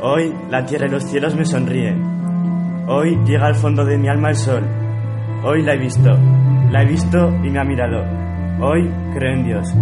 Hoy la tierra y los cielos me sonríen. Hoy llega al fondo de mi alma el sol. Hoy la he visto. La he visto y me ha mirado. Hoy creo en Dios.